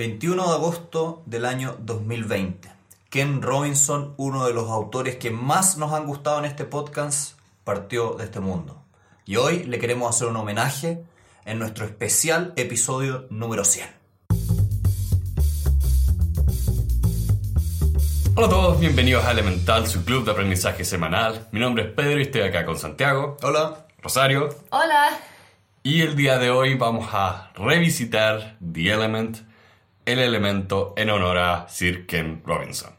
21 de agosto del año 2020. Ken Robinson, uno de los autores que más nos han gustado en este podcast, partió de este mundo. Y hoy le queremos hacer un homenaje en nuestro especial episodio número 100. Hola a todos, bienvenidos a Elemental, su club de aprendizaje semanal. Mi nombre es Pedro y estoy acá con Santiago, Hola. Rosario, Hola. y el día de hoy vamos a revisitar The Element, el elemento en honor a Sir Ken Robinson.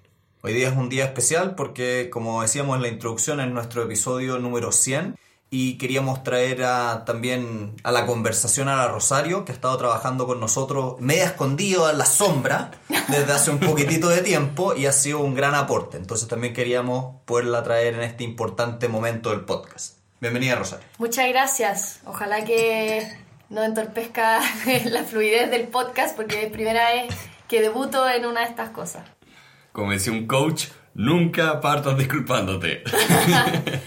Hoy día es un día especial porque, como decíamos en la introducción, es nuestro episodio número 100 y queríamos traer a- también a la conversación a la Rosario, que ha estado trabajando con nosotros media escondido en la sombra desde hace un poquitito de tiempo y ha sido un gran aporte. Entonces también queríamos poderla traer en este importante momento del podcast. Bienvenida, Rosario. Muchas gracias. Ojalá que no entorpezca la fluidez del podcast porque es primera vez que debuto en una de estas cosas. Como decía un coach, nunca partas disculpándote.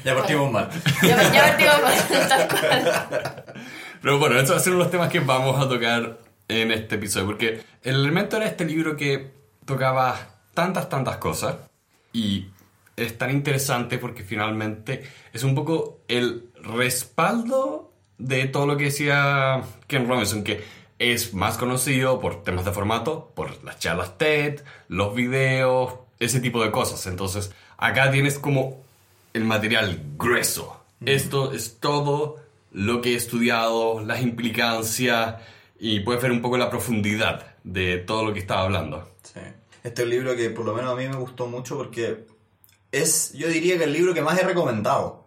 Ya partimos mal. Ya, ya partimos tal cual. Pero bueno, estos van a ser los temas que vamos a tocar en este episodio, porque el elemento era este libro que tocaba tantas, tantas cosas y es tan interesante porque finalmente es un poco el respaldo de todo lo que decía Ken Robinson, que es más conocido por temas de formato, por las charlas TED, los videos, ese tipo de cosas. Entonces, acá tienes como el material grueso. Esto es todo lo que he estudiado, las implicancias y puedes ver un poco la profundidad de todo lo que estaba hablando. Sí. Este es un libro que por lo menos a mí me gustó mucho porque es, yo diría que el libro que más he recomendado.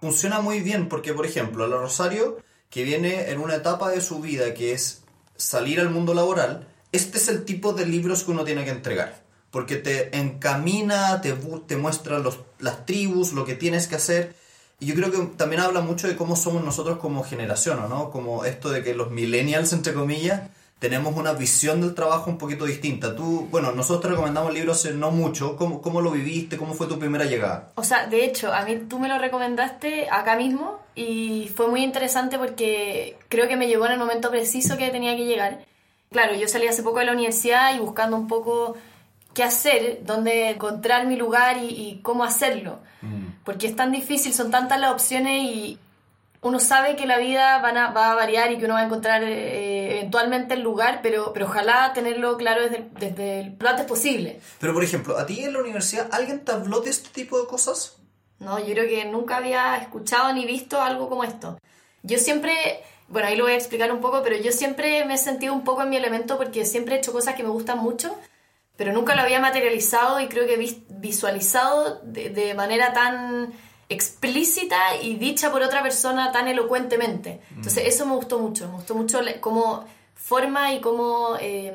Funciona muy bien porque, por ejemplo, la Rosario, que viene en una etapa de su vida que es salir al mundo laboral, este es el tipo de libros que uno tiene que entregar. Porque te encamina, te, te muestra los, las tribus, lo que tienes que hacer. Y yo creo que también habla mucho de cómo somos nosotros como generación, ¿o ¿no? Como esto de que los millennials, entre comillas, tenemos una visión del trabajo un poquito distinta. Tú, bueno, nosotros recomendamos libros hace no mucho. ¿Cómo, ¿Cómo lo viviste? ¿Cómo fue tu primera llegada? O sea, de hecho, a mí tú me lo recomendaste acá mismo y fue muy interesante porque creo que me llegó en el momento preciso que tenía que llegar. Claro, yo salí hace poco de la universidad y buscando un poco qué hacer, dónde encontrar mi lugar y, y cómo hacerlo. Porque es tan difícil, son tantas las opciones y uno sabe que la vida van a- va a variar y que uno va a encontrar eh, eventualmente el lugar, pero, pero ojalá tenerlo claro desde, el- desde el, lo antes posible. Pero, por ejemplo, ¿a ti en la universidad alguien te habló de este tipo de cosas? No, yo creo que nunca había escuchado ni visto algo como esto. Yo siempre, bueno, ahí lo voy a explicar un poco, pero yo siempre me he sentido un poco en mi elemento porque siempre he hecho cosas que me gustan mucho, pero nunca lo había materializado y creo que vis- visualizado de, de manera tan explícita y dicha por otra persona tan elocuentemente. Entonces eso me gustó mucho, me gustó mucho cómo forma y cómo eh,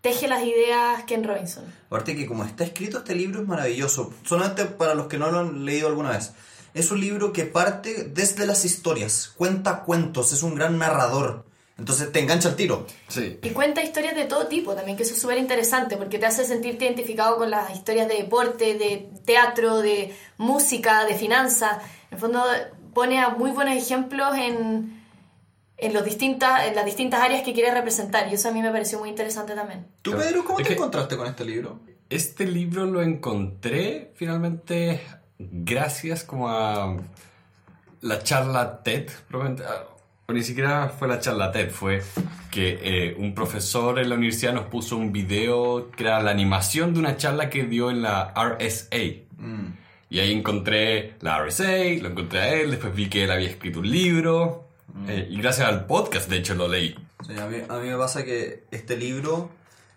teje las ideas Ken Robinson. Aparte que como está escrito este libro es maravilloso. Solamente para los que no lo han leído alguna vez. Es un libro que parte desde las historias, cuenta cuentos, es un gran narrador. Entonces te engancha el tiro. Sí. Y cuenta historias de todo tipo también, que eso es súper interesante porque te hace sentirte identificado con las historias de deporte, de teatro, de música, de finanzas. En el fondo pone a muy buenos ejemplos en, en, los distintas, en las distintas áreas que quiere representar y eso a mí me pareció muy interesante también. ¿Tú. Pedro, cómo Es te encontraste con este libro? Este libro lo encontré finalmente gracias como a la charla TED. probablemente, O ni siquiera fue la charla TED, fue que eh, un profesor en la universidad nos puso un video que era la animación de una charla que dio en la RSA. Y ahí encontré la RSA, lo encontré a él, después vi que él había escrito un libro. eh, y gracias al podcast, de hecho, lo leí. Sí, a, mí, a mí me pasa que este libro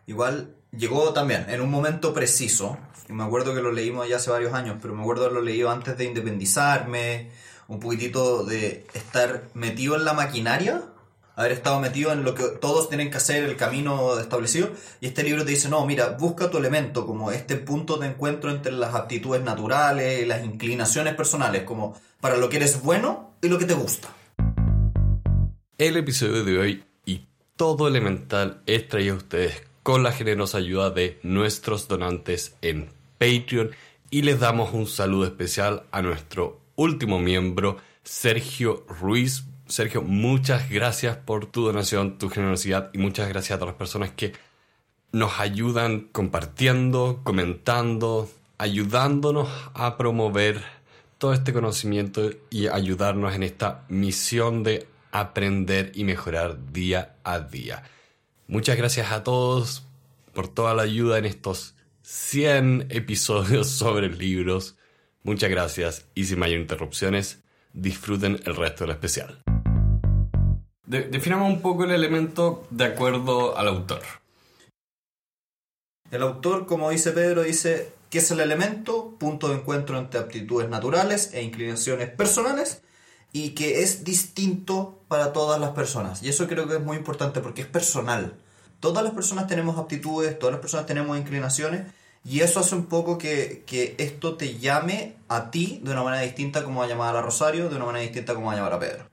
igual llegó también en un momento preciso. Y me acuerdo que lo leímos ya hace varios años, pero me acuerdo haberlo leído antes de independizarme, un poquitito de estar metido en la maquinaria, haber estado metido en lo que todos tienen que hacer, el camino establecido. Y este libro te dice, no, mira, busca tu elemento, como este punto de encuentro entre las aptitudes naturales las inclinaciones personales, como para lo que eres bueno y lo que te gusta. El episodio de hoy y todo elemental es traído a ustedes con la generosa ayuda de nuestros donantes en Patreon y les damos un saludo especial a nuestro último miembro, Sergio Ruiz. Sergio, muchas gracias por tu donación, tu generosidad y muchas gracias a todas las personas que nos ayudan compartiendo, comentando, ayudándonos a promover todo este conocimiento y ayudarnos en esta misión de aprender y mejorar día a día. Muchas gracias a todos por toda la ayuda en estos 100 episodios sobre libros. Muchas gracias y sin mayor interrupciones, disfruten el resto del especial. definamos un poco el elemento de acuerdo al autor. El autor, como dice Pedro, dice que es el elemento, punto de encuentro entre aptitudes naturales e inclinaciones personales, y que es distinto para todas las personas. Y eso creo que es muy importante porque es personal. Todas las personas tenemos aptitudes, todas las personas tenemos inclinaciones, y eso hace un poco que, que esto te llame a ti de una manera distinta como a llamar a Rosario, de una manera distinta como a llamar a Pedro.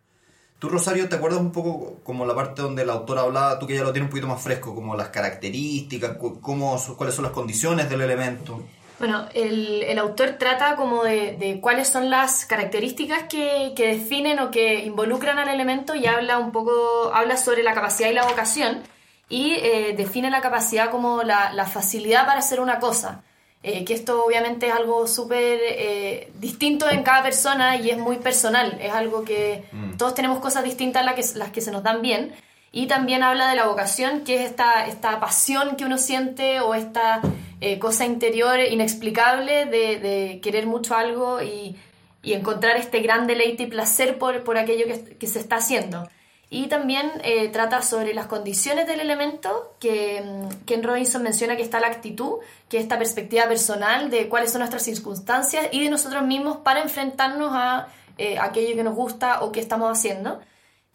Tú, Rosario, ¿te acuerdas un poco como la parte donde el autor hablaba, tú que ya lo tienes un poquito más fresco, como las características, cómo, cuáles son las condiciones del elemento? Bueno, el, el autor trata como de, de, cuáles son las características que, que, definen o que involucran al elemento y habla un poco, habla sobre la capacidad y la vocación y eh, define la capacidad como la, la, facilidad para hacer una cosa. Eh, que esto obviamente es algo súper eh, distinto en cada persona y es muy personal, es algo que mm. todos tenemos cosas distintas las que, las que se nos dan bien. Y también habla de la vocación, que es esta, esta pasión que uno siente o esta eh, cosa interior inexplicable de, de, querer mucho algo y, y, encontrar este gran deleite y placer por, por aquello que, que se está haciendo. Y también eh, trata sobre las condiciones del elemento, que mm, Ken Robinson menciona que está la actitud, que es esta perspectiva personal de cuáles son nuestras circunstancias y de nosotros mismos para enfrentarnos a eh, aquello que nos gusta o que estamos haciendo.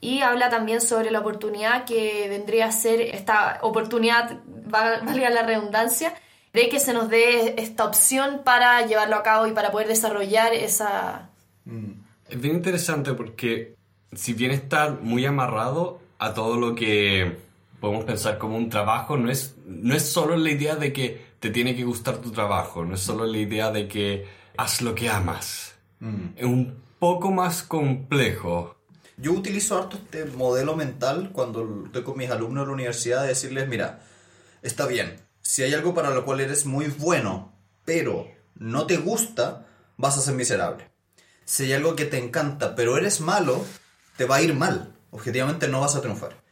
Y habla también sobre la oportunidad que vendría a ser esta oportunidad, valga la redundancia, de que se nos dé esta opción para llevarlo a cabo y para poder desarrollar esa... Mm. Es bien interesante porque si bien está muy amarrado a todo lo que podemos pensar como un trabajo, no es, no es solo la idea de que te tiene que gustar tu trabajo, no es solo la idea de que haz lo que amas. Mm. Es un poco más complejo. Yo utilizo harto este modelo mental cuando estoy con mis alumnos de la universidad de decirles, mira, está bien, si hay algo para lo cual eres muy bueno, pero no te gusta, vas a ser miserable. Si hay algo que te encanta, pero eres malo, te va a ir mal. Objetivamente no vas a triunfar.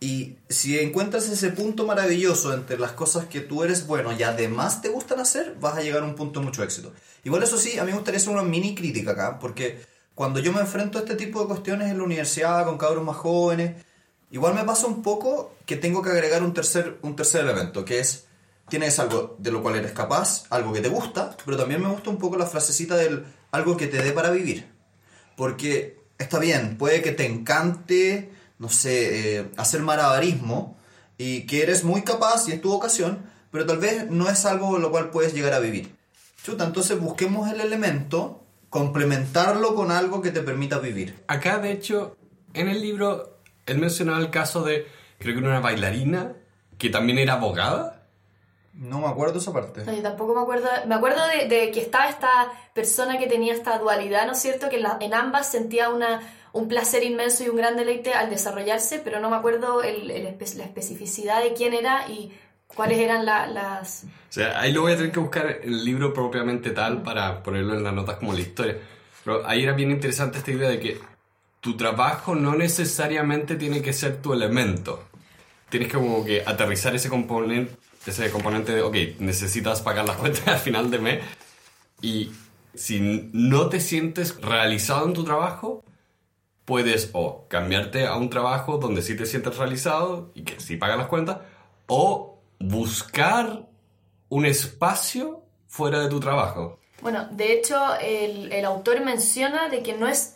Y si encuentras ese punto maravilloso entre las cosas que tú eres bueno y además te gustan hacer, vas a llegar a un punto de mucho éxito. Igual eso sí, a mí me gustaría hacer una mini crítica acá, porque cuando yo me enfrento a este tipo de cuestiones en la universidad con cabros más jóvenes, igual me pasa un poco que tengo que agregar un tercer, un tercer elemento, que es, tienes algo de lo cual eres capaz, algo que te gusta, pero también me gusta un poco la frasecita del algo que te dé para vivir. Porque está bien, puede que te encante, no sé, eh, hacer malabarismo y que eres muy capaz y es tu vocación, pero tal vez no es algo lo cual puedes llegar a vivir. Chuta, entonces busquemos el elemento, complementarlo con algo que te permita vivir. Acá, de hecho, en el libro, él mencionaba el caso de, creo que una bailarina que también era abogada no me acuerdo esa parte. yo tampoco me acuerdo. Me acuerdo de, que estaba esta persona que tenía esta dualidad, ¿no es cierto? Que en, ambas sentía una, un placer inmenso y un gran deleite al desarrollarse, pero no me acuerdo el, la especificidad de quién era y cuáles eran las... O sea, ahí lo voy a tener que buscar el libro propiamente tal para ponerlo en las notas como la historia. Pero ahí era bien interesante esta idea de que tu trabajo no necesariamente tiene que ser tu elemento. Tienes que como que aterrizar ese componente ese componente de, ok, necesitas pagar las cuentas al final de mes y si no te sientes realizado en tu trabajo, puedes o cambiarte a un trabajo donde sí te sientes realizado y que sí pagas las cuentas, o buscar un espacio fuera de tu trabajo. Bueno, de hecho, el, el autor menciona de que no es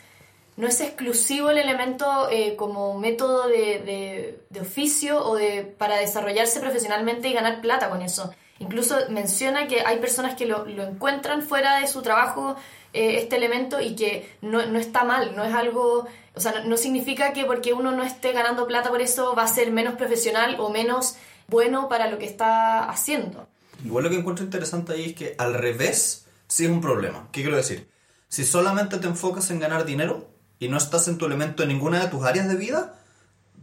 no es exclusivo el elemento eh, como método de, de, oficio o de, para desarrollarse profesionalmente y ganar plata con eso. Incluso menciona que hay personas que lo, lo encuentran fuera de su trabajo eh, este elemento y que no, no, está mal, no es algo, o sea, no, no, significa que porque uno no esté ganando plata por eso va a ser menos profesional o menos bueno para lo que está haciendo. Igual lo que encuentro interesante ahí es que al revés sí es un problema. ¿Qué quiero decir? Si solamente te enfocas en ganar dinero, y no estás en tu elemento en ninguna de tus áreas de vida,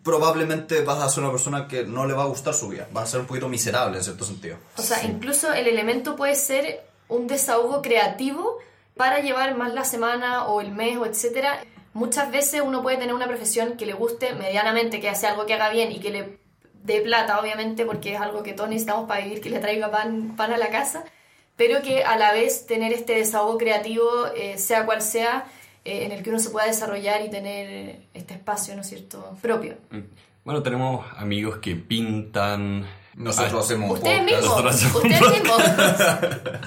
probablemente vas a ser una persona que no le va a gustar su vida. Vas a ser un poquito miserable en cierto sentido. O sea, incluso el elemento puede ser un desahogo creativo para llevar más la semana o el mes o etcétera. Muchas veces uno puede tener una profesión que le guste medianamente, que hace algo que haga bien y que le dé plata, obviamente, porque es algo que todos necesitamos para vivir, que le traiga pan, pan a la casa, pero que a la vez tener este desahogo creativo, eh, sea cual sea, eh, en el que uno se pueda desarrollar y tener este espacio, ¿no es cierto?, propio. Mm. Bueno, tenemos amigos que pintan. Nosotros Ah, hacemos Ustedes podcast. mismos, Nosotros hacemos ustedes mismos.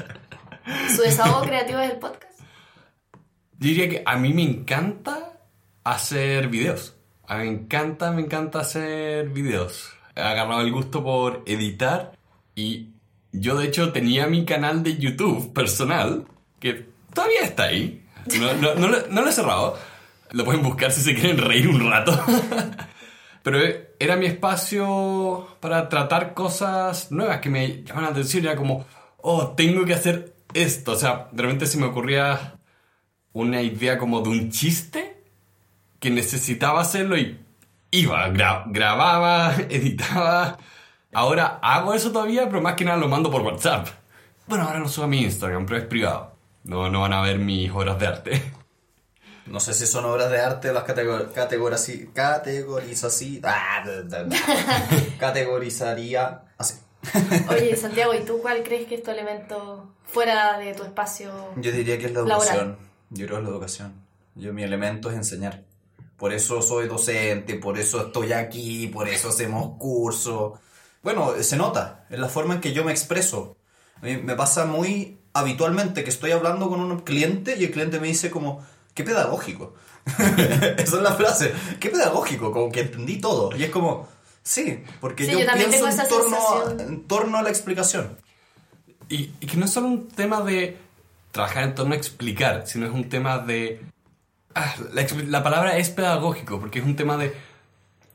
Su desahogo creativo es el podcast. Yo diría que a mí me encanta hacer videos. A mí me encanta, me encanta hacer videos. He agarrado el gusto por editar y yo de hecho tenía mi canal de YouTube personal que todavía está ahí. No, no- no lo, no lo he cerrado. Lo pueden buscar si se quieren reír un rato. Pero era mi espacio para tratar cosas nuevas que me llaman la atención. Era como, oh, tengo que hacer esto. O sea, de repente se me ocurría una idea como de un chiste que necesitaba hacerlo y iba, gra- grababa, editaba. Ahora hago eso todavía, pero más que nada lo mando por WhatsApp. Bueno, ahora lo subo a mi Instagram, pero es privado. No, no van a ver mis obras de arte. No sé si son obras de arte, las categor categorizací, categorizací, ah, da, da, da. categorizaría así. Oye, Santiago, ¿y tú cuál crees que es tu elemento fuera de tu espacio? Yo diría que es la Laboral. educación. Yo creo que es la educación. Yo, mi elemento es enseñar. Por eso soy docente, por eso estoy aquí, por eso hacemos cursos. Bueno, se nota, en la forma en que yo me expreso. A mí me pasa muy habitualmente que estoy hablando con un cliente y el cliente me dice como, qué pedagógico. Esa es la frase, qué pedagógico, como que entendí todo. Y es como, sí, porque Sí, yo, yo también pienso tengo en esa torno, a, en torno a la explicación. Y, y que no es solo un tema de trabajar en torno a explicar, sino es un tema de... Ah, la palabra es pedagógico, porque es un tema de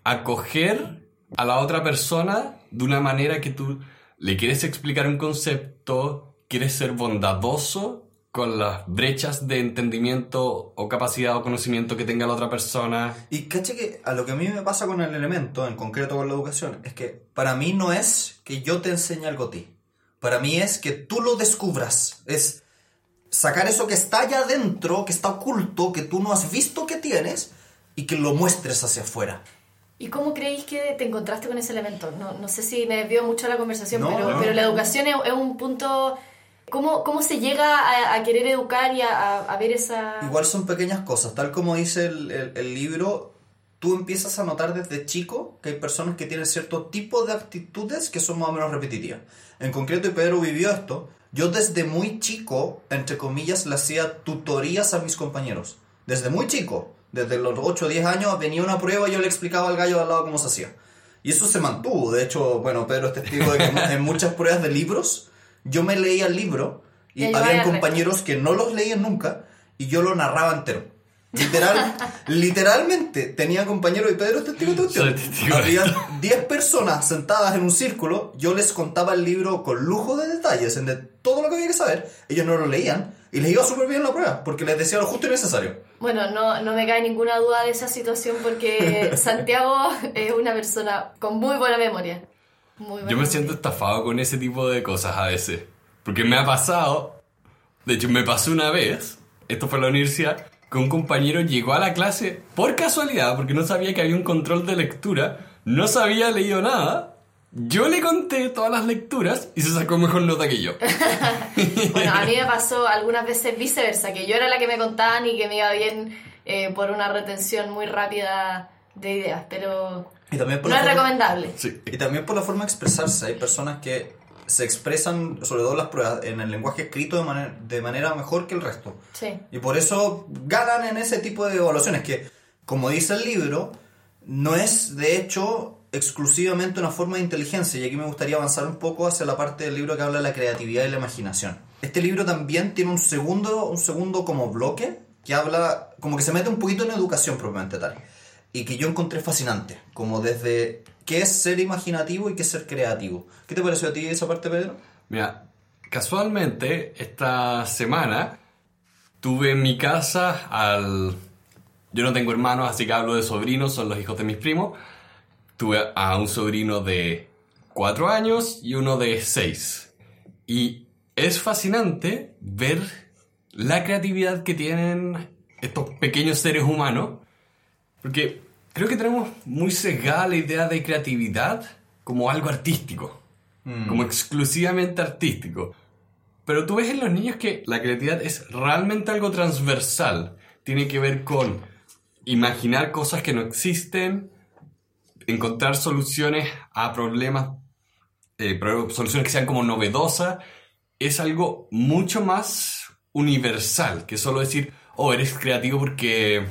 acoger a la otra persona de una manera que tú le quieres explicar un concepto, quieres ser bondadoso con las brechas de entendimiento o capacidad o conocimiento que tenga la otra persona. Y caché que a lo que a mí me pasa con el elemento, en concreto con la educación, es que para mí no es que yo te enseñe algo a ti. Para mí es que tú lo descubras. Es sacar eso que está allá adentro, que está oculto, que tú no has visto que tienes, y que lo muestres hacia afuera. ¿Y cómo creéis que te encontraste con ese elemento? No, no sé si me desvío mucho la conversación, No, pero, no. pero la educación es, es un punto... ¿Cómo, ¿Cómo se llega a, a querer educar y a, a- ver esa... Igual son pequeñas cosas, tal como dice el, el- el libro, tú empiezas a notar desde chico que hay personas que tienen cierto tipo de actitudes que son más o menos repetitivas. En concreto, y Pedro vivió esto, yo desde muy chico, entre comillas, le hacía tutorías a mis compañeros. Desde muy chico, desde los 8 o 10 años, venía una prueba y yo le explicaba al gallo de al lado cómo se hacía. Y eso se mantuvo. De hecho, bueno, Pedro es testigo de que en muchas pruebas de libros, yo me leía el libro y había compañeros que no los leían nunca y yo lo narraba entero. Literal, literalmente tenía compañeros y Pedro es testigo de Había 10 personas sentadas en un círculo, yo les contaba el libro con lujo de detalles, en de todo lo que había que saber. Ellos no lo leían y les iba súper bien la prueba porque les decía lo justo y necesario. Bueno, no, no me cae ninguna duda de esa situación porque Santiago es una persona con muy buena memoria. Muy Yo me siento estafado con ese tipo de cosas a veces. Porque me ha pasado, de hecho me pasó una vez, esto fue en la universidad, que un compañero llegó a la clase por casualidad, porque no sabía que había un control de lectura, no sabía leído nada. Yo le conté todas las lecturas y se sacó mejor nota que yo. Bueno, a mí me pasó algunas veces viceversa, que yo era la que me contaban y que me iba bien eh, por una retención muy rápida de ideas, pero Y también por no es forma- recomendable. Sí. Y también por la forma de expresarse. Hay personas que se expresan, sobre todo en las pruebas, en el lenguaje escrito de, manera- de manera mejor que el resto. Sí. Y por eso ganan en ese tipo de evaluaciones que, como dice el libro, no es de hecho exclusivamente una forma de inteligencia. Y aquí me gustaría avanzar un poco hacia la parte del libro que habla de la creatividad y la imaginación. Este libro también tiene un segundo, un segundo como bloque que habla, como que se mete un poquito en educación propiamente tal. Y que yo encontré fascinante, como desde qué es ser imaginativo y qué es ser creativo. ¿Qué te pareció a ti esa parte, Pedro? Mira, casualmente esta semana tuve en mi casa al... Yo no tengo hermanos, así que hablo de sobrinos, son los hijos de mis primos. tuve a un sobrino de cuatro años y uno de seis. Y es fascinante ver la creatividad que tienen estos pequeños seres humanos, porque creo que tenemos muy sesgada la idea de creatividad como algo artístico, como exclusivamente artístico. Pero tú ves en los niños que la creatividad es realmente algo transversal. Tiene que ver con imaginar cosas que no existen, encontrar soluciones a problemas, eh, soluciones que sean como novedosas. Es algo mucho más universal que solo decir, oh, eres creativo porque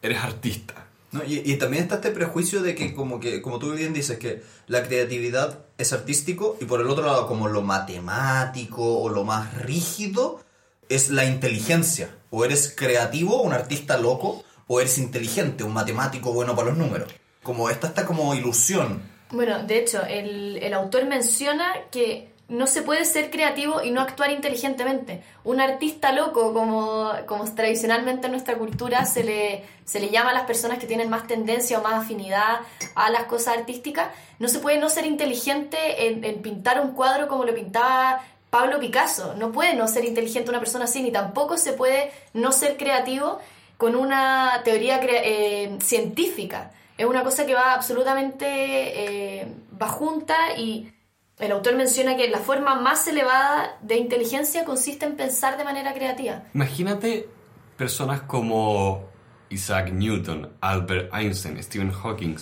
eres artista. ¿No? Y, y también está este prejuicio de que como, que, como tú bien dices, que la creatividad es artístico y por el otro lado como lo matemático o lo más rígido es la inteligencia. O eres creativo, un artista loco, o eres inteligente, un matemático bueno para los números. Como esta está como ilusión. Bueno, de hecho, el, el autor menciona que no se puede ser creativo y no actuar inteligentemente. Un artista loco, como, como tradicionalmente en nuestra cultura se le, se le llama a las personas que tienen más tendencia o más afinidad a las cosas artísticas, no se puede no ser inteligente en, pintar un cuadro como lo pintaba Pablo Picasso. No puede no ser inteligente una persona así, ni tampoco se puede no ser creativo con una teoría eh, científica. Es una cosa que va absolutamente eh, va junta y el autor menciona que la forma más elevada de inteligencia consiste en pensar de manera creativa. Imagínate personas como Isaac Newton, Albert Einstein, Stephen Hawking,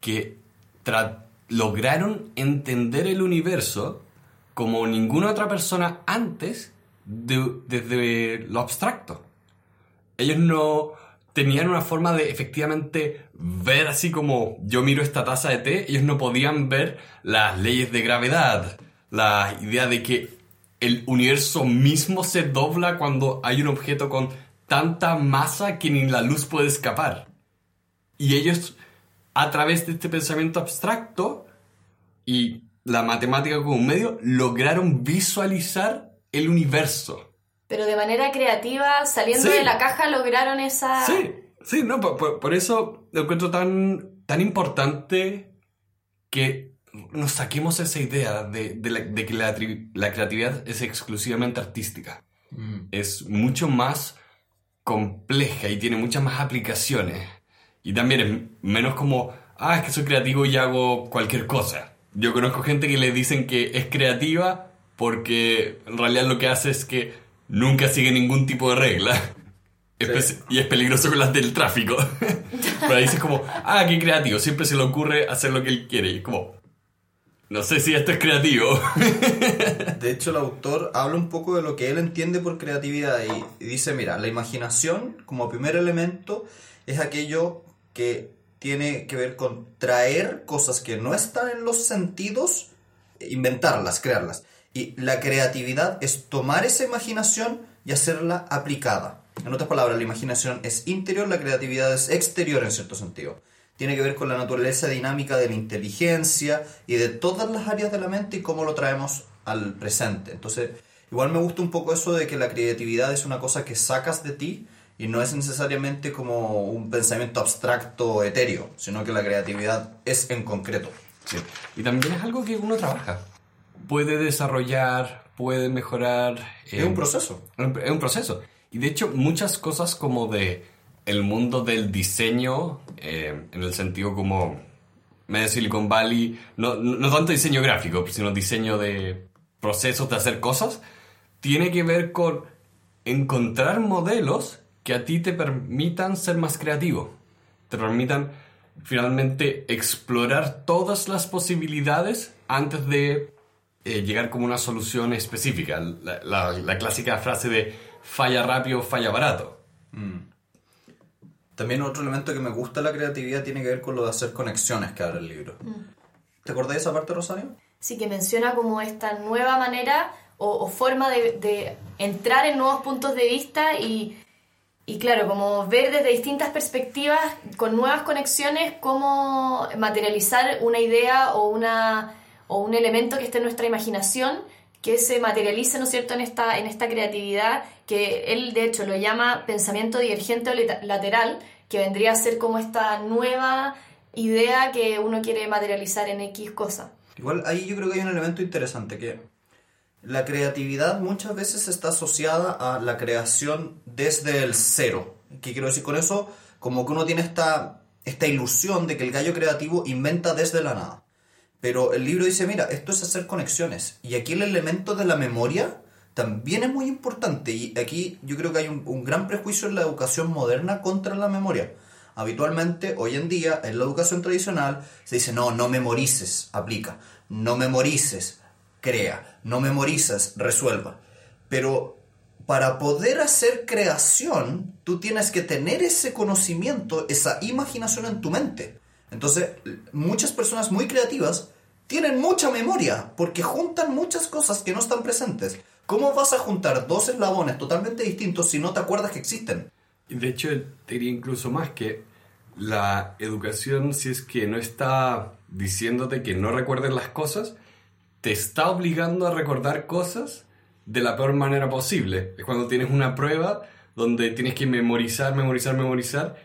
que lograron entender el universo como ninguna otra persona antes de- desde lo abstracto. Ellos no tenían una forma de efectivamente ver así como yo miro esta taza de té, ellos no podían ver las leyes de gravedad, la idea de que el universo mismo se dobla cuando hay un objeto con tanta masa que ni la luz puede escapar. Y ellos, a través de este pensamiento abstracto y la matemática como medio, lograron visualizar el universo. Pero de manera creativa, saliendo Sí. de la caja, lograron esa... Sí, sí, no, por, por- por eso lo encuentro tan, tan importante que nos saquemos esa idea de, de la- de que la, la creatividad es exclusivamente artística. Es mucho más compleja y tiene muchas más aplicaciones. Y también es menos como, ah, es que soy creativo y hago cualquier cosa. Yo conozco gente que le dicen que es creativa porque en realidad lo que hace es que nunca sigue ningún tipo de regla. Y es peligroso con las del tráfico. Pero ahí dices como, ah, qué creativo, siempre se le ocurre hacer lo que él quiere. Y es como, no sé si esto es creativo. De hecho, el autor habla un poco de lo que él entiende por creatividad y, y dice, mira, la imaginación como primer elemento es aquello que tiene que ver con traer cosas que no están en los sentidos, inventarlas, crearlas. Y la creatividad es tomar esa imaginación y hacerla aplicada. En otras palabras, la imaginación es interior, la creatividad es exterior en cierto sentido. Tiene que ver con la naturaleza dinámica de la inteligencia y de todas las áreas de la mente y cómo lo traemos al presente. Entonces, igual me gusta un poco eso de que la creatividad es una cosa que sacas de ti y no es necesariamente como un pensamiento abstracto etéreo, sino que la creatividad es en concreto. Sí. Y también es algo que uno trabaja. Puede desarrollar, puede mejorar. Es eh, un proceso. Es un proceso. Y de hecho, muchas cosas como de el mundo del diseño, eh, en el sentido como medio Silicon Valley, no, no tanto diseño gráfico, sino diseño de procesos de hacer cosas, tiene que ver con encontrar modelos que a ti te permitan ser más creativo, te permitan finalmente explorar todas las posibilidades antes de eh, llegar como una solución específica. La, la- la clásica frase de falla rápido, falla barato. También otro elemento que me gusta de la creatividad tiene que ver con lo de hacer conexiones que habla el libro. ¿Te acordás de esa parte, Rosario? Sí, que menciona como esta nueva manera o, o forma de, de entrar en nuevos puntos de vista y, y, claro, como ver desde distintas perspectivas, con nuevas conexiones, cómo materializar una idea o, una, o un elemento que esté en nuestra imaginación, que se materialice, ¿no cierto?, en esta, en esta creatividad, que él de hecho lo llama pensamiento divergente o lateral, que vendría a ser como esta nueva idea que uno quiere materializar en X cosa. Igual ahí yo creo que hay un elemento interesante que la creatividad muchas veces está asociada a la creación desde el cero. ¿Qué quiero decir con eso? Como que uno tiene esta, esta ilusión de que el gallo creativo inventa desde la nada. Pero el libro dice, mira, esto es hacer conexiones. Y aquí el elemento de la memoria también es muy importante. Y aquí yo creo que hay un, gran prejuicio en la educación moderna contra la memoria. Habitualmente, hoy en día, en la educación tradicional, se dice, no, no memorices, aplica. No memorices, crea. No memorices, resuelva. Pero para poder hacer creación, tú tienes que tener ese conocimiento, esa imaginación en tu mente. Entonces, muchas personas muy creativas tienen mucha memoria porque juntan muchas cosas que no están presentes. ¿Cómo vas a juntar dos eslabones totalmente distintos si no te acuerdas que existen? De hecho, te diría incluso más que la educación, si es que no está diciéndote que no recuerdes las cosas, te está obligando a recordar cosas de la peor manera posible. Es cuando tienes una prueba donde tienes que memorizar, memorizar, memorizar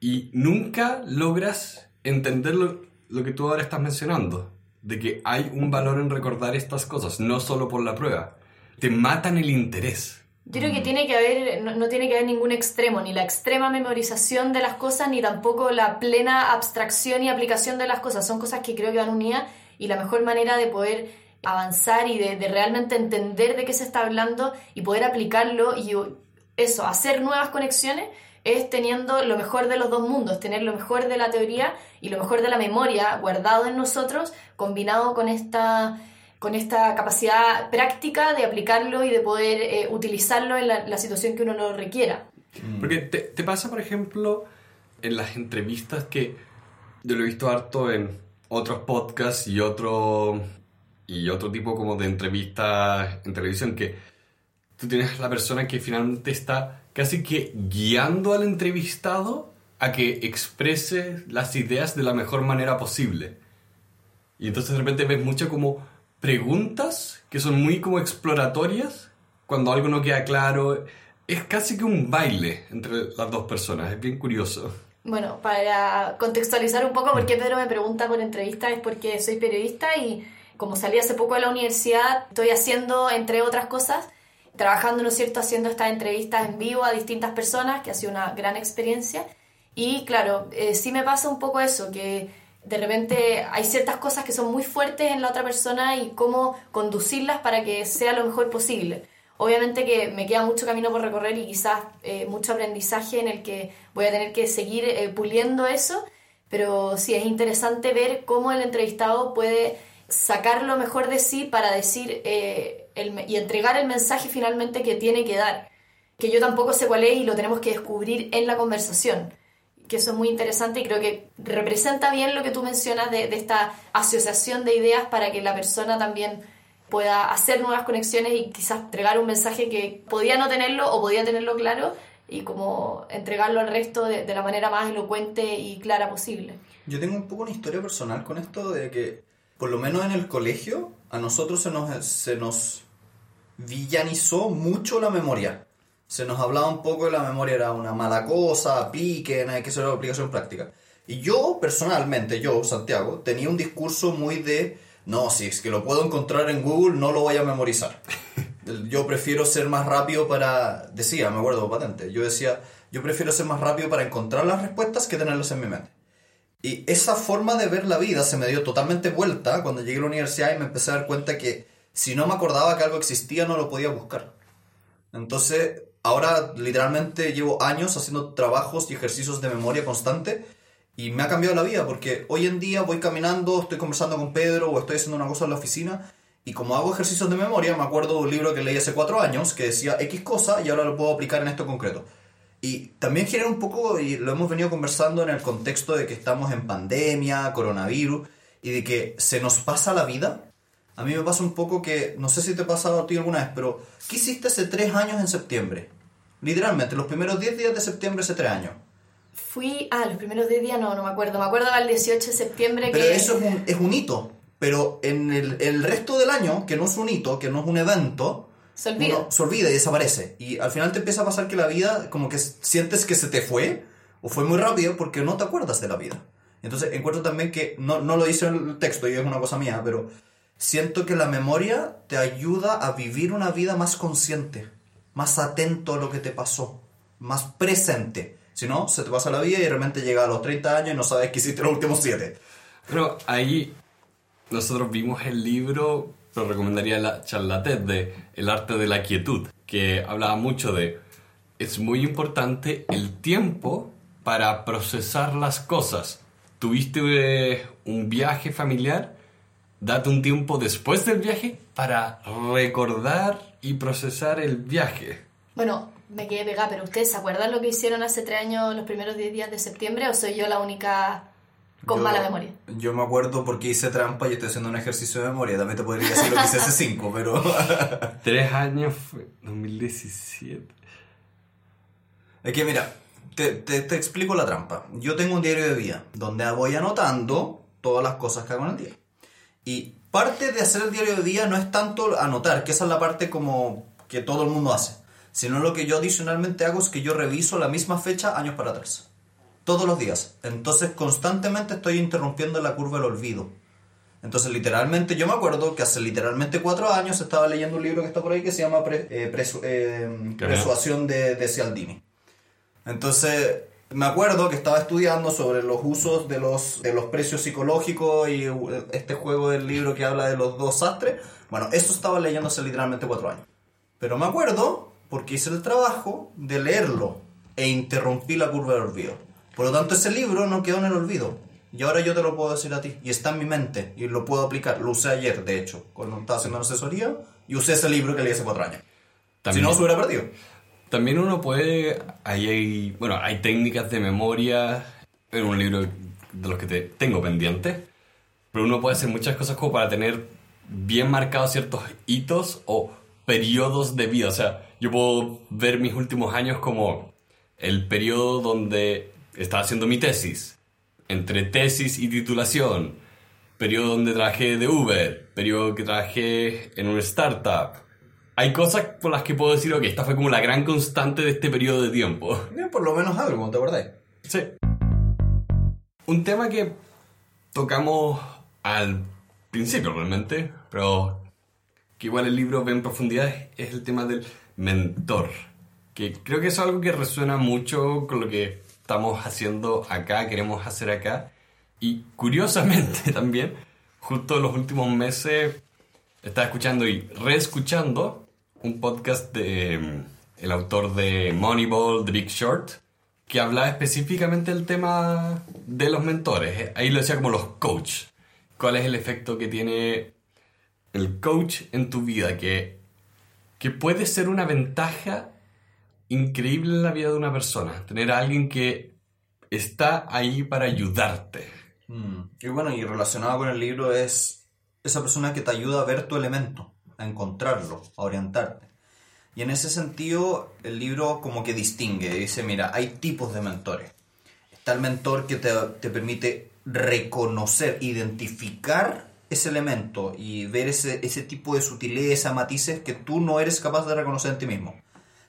y nunca logras entender lo, lo que tú ahora estás mencionando, de que hay un valor en recordar estas cosas, no solo por la prueba. Te matan el interés. Yo creo que tiene que haber, no, no, tiene que haber ningún extremo, ni la extrema memorización de las cosas, ni tampoco la plena abstracción y aplicación de las cosas. Son cosas que creo que van unidas y la mejor manera de poder avanzar y de, de realmente entender de qué se está hablando y poder aplicarlo y eso, hacer nuevas conexiones es teniendo lo mejor de los dos mundos, tener lo mejor de la teoría y lo mejor de la memoria guardado en nosotros, combinado con esta, con esta capacidad práctica de aplicarlo y de poder eh, utilizarlo en la, la, situación que uno lo requiera. Porque te, te, pasa, por ejemplo, en las entrevistas que yo lo he visto harto en otros podcasts y otro, y otro tipo como de entrevistas en televisión que tú tienes la persona que finalmente está casi que guiando al entrevistado a que exprese las ideas de la mejor manera posible. Y entonces de repente ves mucho como preguntas que son muy como exploratorias cuando algo no queda claro. Es casi que un baile entre las dos personas, es bien curioso. Bueno, para contextualizar un poco por qué Pedro me pregunta por entrevista es porque soy periodista y como salí hace poco de la universidad, estoy haciendo, entre otras cosas, trabajando, ¿no es cierto?, haciendo estas entrevistas en vivo a distintas personas, que ha sido una gran experiencia. Y claro, eh, sí me pasa un poco eso, que de repente hay ciertas cosas que son muy fuertes en la otra persona y cómo conducirlas para que sea lo mejor posible. Obviamente que me queda mucho camino por recorrer y quizás eh, mucho aprendizaje en el que voy a tener que seguir eh, puliendo eso, pero sí es interesante ver cómo el entrevistado puede sacar lo mejor de sí para decir eh, el, y entregar el mensaje finalmente que tiene que dar, que yo tampoco sé cuál es y lo tenemos que descubrir en la conversación, que eso es muy interesante y creo que representa bien lo que tú mencionas de, de esta asociación de ideas para que la persona también pueda hacer nuevas conexiones y quizás entregar un mensaje que podía no tenerlo o podía tenerlo claro y como entregarlo al resto de, de, la manera más elocuente y clara posible. Yo tengo un poco una historia personal con esto de que, por lo menos en el colegio, a nosotros se nos, se nos villanizó mucho la memoria. Se nos hablaba un poco de la memoria, era una mala cosa, pique, hay que hacer una aplicación práctica. Y yo, personalmente, yo, Santiago, tenía un discurso muy de no, si es que lo puedo encontrar en Google, no lo voy a memorizar. Yo prefiero ser más rápido para... Decía, me acuerdo patente. Yo decía, yo prefiero ser más rápido para encontrar las respuestas que tenerlas en mi mente. Y esa forma de ver la vida se me dio totalmente vuelta cuando llegué a la universidad y me empecé a dar cuenta que si no me acordaba que algo existía, no lo podía buscar. Entonces, ahora literalmente llevo años haciendo trabajos y ejercicios de memoria constante y me ha cambiado la vida porque hoy en día voy caminando, estoy conversando con Pedro o estoy haciendo una cosa en la oficina y como hago ejercicios de memoria, me acuerdo de un libro que leí hace cuatro años que decía X cosa y ahora lo puedo aplicar en esto concreto. Y también genera un poco, y lo hemos venido conversando en el contexto de que estamos en pandemia, coronavirus, y de que se nos pasa la vida. A mí me pasa un poco que, no sé si te ha pasado a ti alguna vez, pero ¿qué hiciste hace tres años en septiembre? Literalmente, los primeros 10 días de septiembre hace tres años fui. Ah, los primeros 10 días no, no me acuerdo. Me acuerdo del 18 de septiembre Pero eso es un, es un hito. Pero en el, el, resto del año, que no es un hito, que no es un evento, se olvida. Uno, se olvida y desaparece. Y al final te empieza a pasar que la vida, como que sientes que se te fue, o fue muy rápido, porque no te acuerdas de la vida. Entonces encuentro también que, no, no lo dice en el texto y es una cosa mía, pero siento que la memoria te ayuda a vivir una vida más consciente, más atento a lo que te pasó, más presente. Si no, se te pasa la vida y de repente llega a los 30 años y no sabes qué hiciste los últimos 7. Pero ahí nosotros vimos el libro, lo recomendaría la charlatez de El arte de la quietud, que hablaba mucho de es muy importante el tiempo para procesar las cosas. Tuviste eh, un viaje familiar, date un tiempo después del viaje para recordar y procesar el viaje. Bueno, me quedé pegada, pero ¿ustedes se acuerdan lo que hicieron hace tres años, los primeros 10 días de septiembre, o soy yo la única con Yo- mala memoria? Yo me acuerdo porque hice trampa y estoy haciendo un ejercicio de memoria. También te podría decir lo que hice hace 5, pero... Tres años fue 2017. Es que mira, te, te- te explico la trampa. Yo tengo un diario de vida donde voy anotando todas las cosas que hago en el día. Y parte de hacer el diario de día no es tanto anotar, que esa es la parte como que todo el mundo hace, sino lo que yo adicionalmente hago es que yo reviso la misma fecha años para atrás. Todos los días. Entonces constantemente estoy interrumpiendo la curva del olvido. Entonces, literalmente, yo me acuerdo que hace literalmente cuatro años estaba leyendo un libro que está por ahí que se llama Pre- eh, Presu- eh, de, de Cialdini. Entonces, me acuerdo que estaba estudiando sobre los usos de los, de los precios psicológicos y uh, este juego del libro que habla de los dos sastres. Bueno, eso estaba leyendo hace literalmente cuatro años. Pero me acuerdo porque hice el trabajo de leerlo e interrumpí la curva del olvido. Por lo tanto, ese libro no quedó en el olvido. Y ahora yo te lo puedo decir a ti. Y está en mi mente. Y lo puedo aplicar. Lo usé ayer, de hecho, cuando estaba haciendo la asesoría. Y usé ese libro que leí hace cuatro años. También- Si no, se hubiera perdido. También uno puede, hay, bueno, hay técnicas de memoria en un libro de los que te tengo pendiente, pero uno puede hacer muchas cosas como para tener bien marcados ciertos hitos o periodos de vida. O sea, yo puedo ver mis últimos años como el periodo donde estaba haciendo mi tesis, entre tesis y titulación, periodo donde trabajé de Uber, periodo que trabajé en una startup. Hay cosas por las que puedo decir, ok, esta fue como la gran constante de este periodo de tiempo. Por lo menos algo, ¿te acordáis? Sí. Un tema que tocamos al principio realmente, pero que igual el libro ve en profundidad es el tema del mentor. Que creo que es algo que resuena mucho con lo que estamos haciendo acá, queremos hacer acá. Y curiosamente también, justo en los últimos meses, estaba escuchando y reescuchando un podcast de mm, el autor de Moneyball, The Big Short, que hablaba específicamente del tema de los mentores. Ahí lo decía como los coach. ¿Cuál es el efecto que tiene el coach en tu vida? Que, que puede ser una ventaja increíble en la vida de una persona. Tener a alguien que está ahí para ayudarte. Mm. Y bueno, y relacionado con el libro es esa persona que te ayuda a ver tu elemento, a encontrarlo, a orientarte. Y en ese sentido, el libro como que distingue, dice, mira, hay tipos de mentores. Está el mentor que te, te permite reconocer, identificar ese elemento y ver ese, ese tipo de sutileza, matices que tú no eres capaz de reconocer en ti mismo.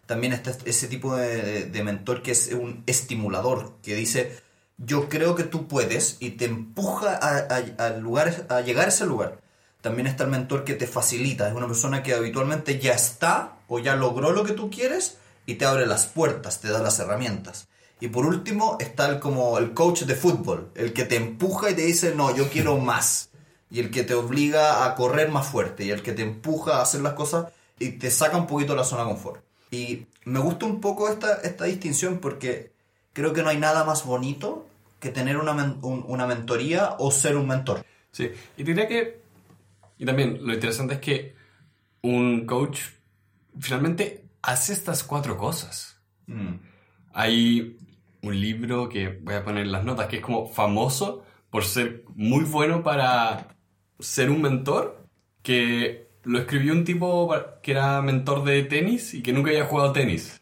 También está ese tipo de, de mentor que es un estimulador, que dice, yo creo que tú puedes y te empuja a, a- lugar, a llegar a ese lugar. También está el mentor que te facilita, es una persona que habitualmente ya está o ya logró lo que tú quieres y te abre las puertas, te da las herramientas. Y por último está el, como el coach de fútbol, el que te empuja y te dice, no, yo quiero más. Y el que te obliga a correr más fuerte y el que te empuja a hacer las cosas y te saca un poquito de la zona de confort. Y me gusta un poco esta, esta distinción porque creo que no hay nada más bonito que tener una, una mentoría o ser un mentor. Sí, y diría que... Y también lo interesante es que un coach finalmente hace estas cuatro cosas. Mm. Hay un libro que voy a poner en las notas que es como famoso por ser muy bueno para ser un mentor, que lo escribió un tipo que era mentor de tenis y que nunca había jugado tenis.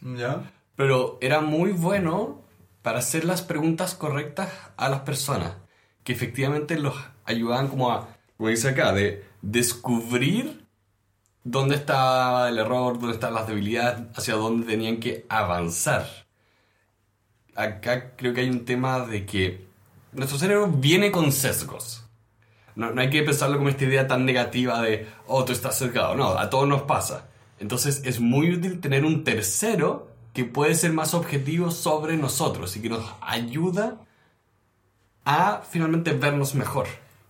¿Ya? Pero era muy bueno para hacer las preguntas correctas a las personas, que efectivamente los ayudaban como a, como dice acá, de descubrir dónde estaba el error, dónde estaban las debilidades, hacia dónde tenían que avanzar. Acá creo que hay un tema de que nuestro cerebro viene con sesgos. No, no hay que pensarlo como esta idea tan negativa de, oh, tú estás sesgado. No, a todos nos pasa. Entonces es muy útil tener un tercero que puede ser más objetivo sobre nosotros y que nos ayuda a finalmente vernos mejor.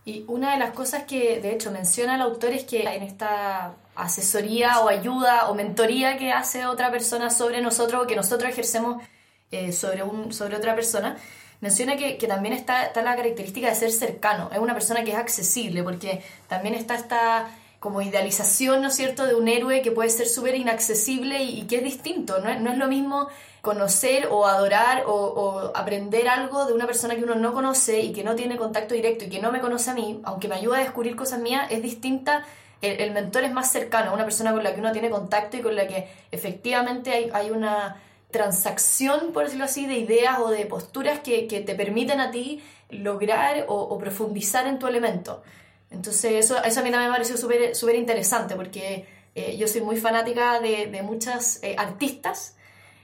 Y una de las cosas que de hecho menciona el autor es que en esta asesoría o ayuda o mentoría que hace otra persona sobre nosotros o que nosotros ejercemos eh, sobre, sobre otra persona, menciona que, que también está, está, la característica de ser cercano, es una persona que es accesible, porque también está esta como idealización, ¿no es cierto?, de un héroe que puede ser súper inaccesible y, que es distinto, ¿no? no es lo mismo conocer o adorar o, aprender algo de una persona que uno no conoce y que no tiene contacto directo y que no me conoce a mí, aunque me ayuda a descubrir cosas mías, es distinta. El, el mentor es más cercano, una persona con la que uno tiene contacto y con la que efectivamente hay, hay una transacción, por decirlo así, de ideas o de posturas que, que te permiten a ti lograr o, o, profundizar en tu elemento. Entonces eso, eso a mí también me pareció súper interesante porque eh, yo soy muy fanática de, de muchas eh, artistas,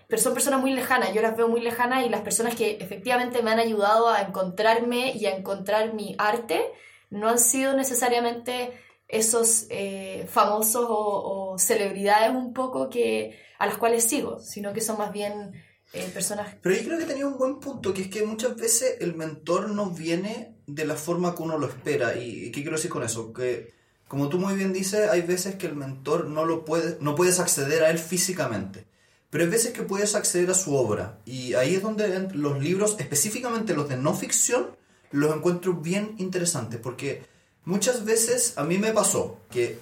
pero son personas muy lejanas, yo las veo muy lejanas y las personas que efectivamente me han ayudado a encontrarme y a encontrar mi arte no han sido necesariamente esos eh, famosos o, o celebridades un poco que a las cuales sigo, sino que son más bien eh, personas... Pero yo creo que tenía un buen punto, que es que muchas veces el mentor no viene de la forma que uno lo espera. ¿Y qué quiero decir con eso? Que, como tú muy bien dices, hay veces que el mentor no, lo puede, no puedes acceder a él físicamente. Pero hay veces que puedes acceder a su obra. Y ahí es donde los libros, específicamente los de no ficción, los encuentro bien interesantes. Porque muchas veces a mí me pasó que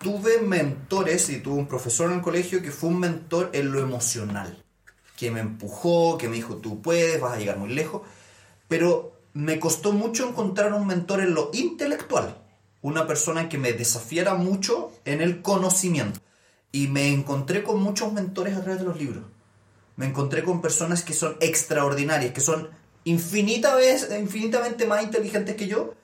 tuve mentores y tuve un profesor en el colegio que fue un mentor en lo emocional, que me empujó, que me dijo, tú puedes, vas a llegar muy lejos, pero me costó mucho encontrar un mentor en lo intelectual, una persona que me desafiara mucho en el conocimiento. Y me encontré con muchos mentores a través de los libros. Me encontré con personas que son extraordinarias, que son infinita vez, infinitamente más inteligentes que yo,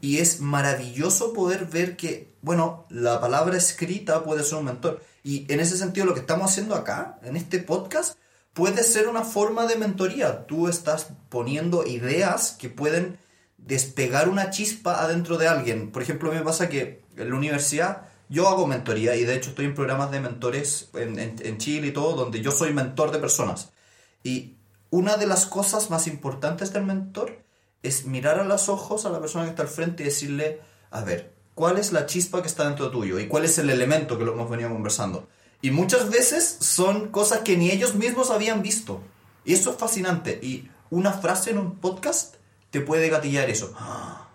y es maravilloso poder ver que, bueno, la palabra escrita puede ser un mentor. Y en ese sentido lo que estamos haciendo acá, en este podcast, puede ser una forma de mentoría. Tú estás poniendo ideas que pueden despegar una chispa adentro de alguien. Por ejemplo, me pasa que en la universidad yo hago mentoría y de hecho estoy en programas de mentores en, Chile y todo, donde yo soy mentor de personas. Y una de las cosas más importantes del mentor es mirar a los ojos a la persona que está al frente y decirle, a ver, ¿cuál es la chispa que está dentro tuyo? ¿Y cuál es el elemento que lo hemos venido conversando? Y muchas veces son cosas que ni ellos mismos habían visto. Y eso es fascinante. Y una frase en un podcast te puede gatillar eso.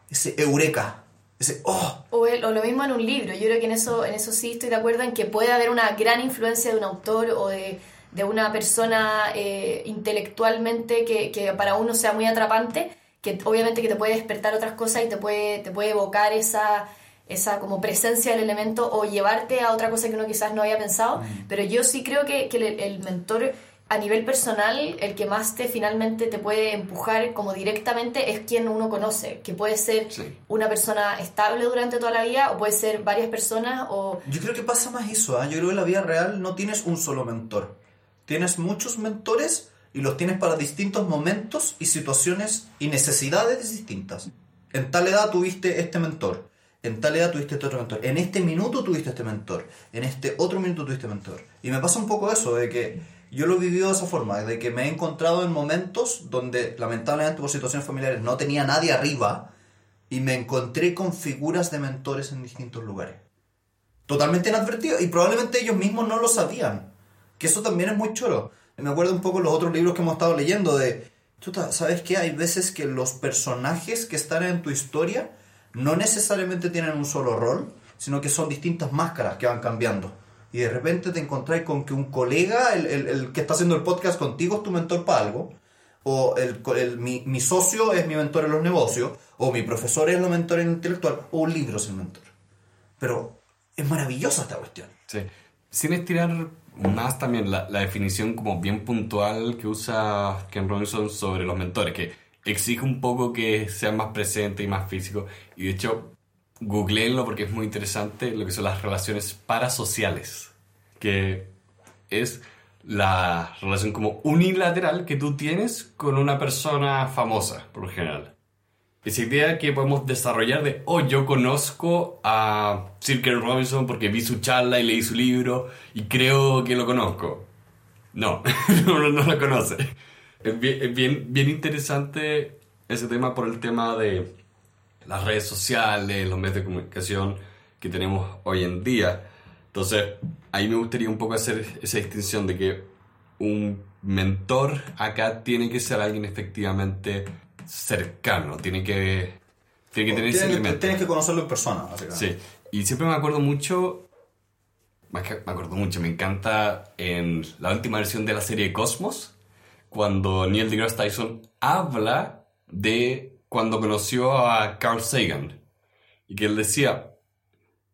Ese eureka. Ese, oh. o, lo mismo en un libro. Yo creo que en eso, en eso sí estoy de acuerdo en que puede haber una gran influencia de un autor o de, de una persona eh, intelectualmente que, que para uno sea muy atrapante que obviamente que te puede despertar otras cosas y te puede, te puede evocar esa, esa como presencia del elemento o llevarte a otra cosa que uno quizás no había pensado, mm. pero yo sí creo que, que el, el, mentor a nivel personal, el que más te finalmente te puede empujar como directamente es quien uno conoce, que puede ser sí. una persona estable durante toda la vida o puede ser varias personas o... Yo creo que pasa más eso, ¿eh? yo creo que en la vida real no tienes un solo mentor, tienes muchos mentores y los tienes para distintos momentos y situaciones y necesidades distintas. En tal edad tuviste este mentor, en tal edad tuviste este otro mentor, en este minuto tuviste este mentor, en este otro minuto tuviste mentor. Y me pasa un poco eso, de que yo lo he vivido de esa forma, de que me he encontrado en momentos donde lamentablemente por situaciones familiares no tenía nadie arriba y me encontré con figuras de mentores en distintos lugares. Totalmente inadvertido y probablemente ellos mismos no lo sabían. Que eso también es muy choro me acuerdo un poco los otros libros que hemos estado leyendo de, chuta, ¿sabes qué? Hay veces que los personajes que están en tu historia no necesariamente tienen un solo rol, sino que son distintas máscaras que van cambiando. Y de repente te encontrás con que un colega, el, el, que está haciendo el podcast contigo, es tu mentor para algo, o el, el, mi, mi, socio es mi mentor en los negocios, o mi profesor es el mentor en intelectual, o un libro es el mentor. Pero es maravillosa esta cuestión. Sí. Sin estirar más también la, la, definición como bien puntual que usa Ken Robinson sobre los mentores, que exige un poco que sean más presentes y más físicos. Y de hecho, googleenlo porque es muy interesante lo que son las relaciones parasociales, que es la relación como unilateral que tú tienes con una persona famosa, por lo general. esa idea que podemos desarrollar de, oh, yo conozco a Sir Ken Robinson porque vi su charla y leí su libro y creo que lo conozco. No, no, no lo conoce. Es bien, es bien, bien interesante ese tema por el tema de las redes sociales, los medios de comunicación que tenemos hoy en día. Entonces, ahí me gustaría un poco hacer esa distinción de que un mentor acá tiene que ser alguien efectivamente cercano, tiene que, tiene que tener ese elemento. tienes que conocerlo en persona, básicamente. Sí, y siempre me acuerdo mucho, más que me acuerdo mucho, me encanta en la última versión de la serie Cosmos, cuando Neil deGrasse Tyson habla de cuando conoció a Carl Sagan, y que él decía,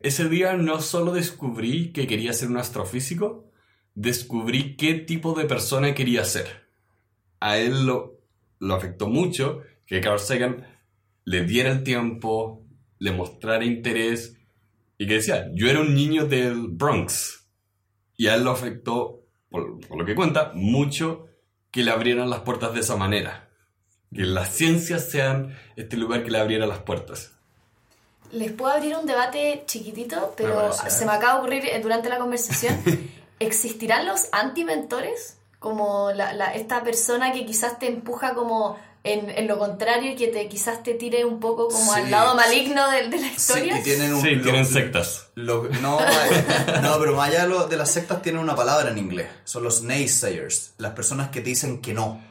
ese día no solo descubrí que quería ser un astrofísico, descubrí qué tipo de persona quería ser. A él lo, lo afectó mucho que Carl Sagan le diera el tiempo, le mostrara interés y que decía, yo era un niño del Bronx. Y a él lo afectó, por, por lo que cuenta, mucho que le abrieran las puertas de esa manera. Que las ciencias sean este lugar que le abriera las puertas. Les puedo abrir un debate chiquitito, Me pero parece. se me acaba de ocurrir eh, durante la conversación. ¿Existirán los anti-mentores? Como la, la- esta persona que quizás te empuja como en, en lo contrario y que te, quizás te tire un poco como Sí, al lado sí. maligno de, de la Sí, historia. y tienen un... Sí, lo- tienen sectas. lo- no, no, pero más allá de, lo- de las sectas tienen una palabra en inglés. Son los naysayers, las personas que te dicen que no.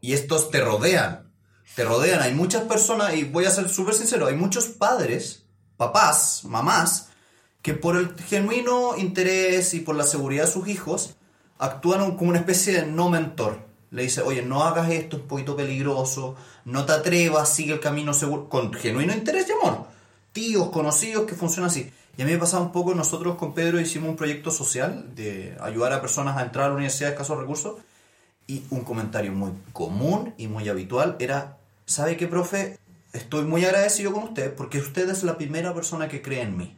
Y estos te rodean. Te rodean. Hay muchas personas, y voy a ser súper sincero, hay muchos padres, papás, mamás, que por el genuino interés y por la seguridad de sus hijos, actúan como una especie de no mentor. Le dice, oye, no hagas esto, es un poquito peligroso, no te atrevas, sigue el camino seguro, con genuino interés y amor. Tíos, conocidos que funcionan así. Y a mí me pasaba un poco, nosotros con Pedro hicimos un proyecto social de ayudar a personas a entrar a la universidad de escasos recursos. Y un comentario muy común y muy habitual era, ¿sabe qué, profe? Estoy muy agradecido con usted porque usted es la primera persona que cree en mí.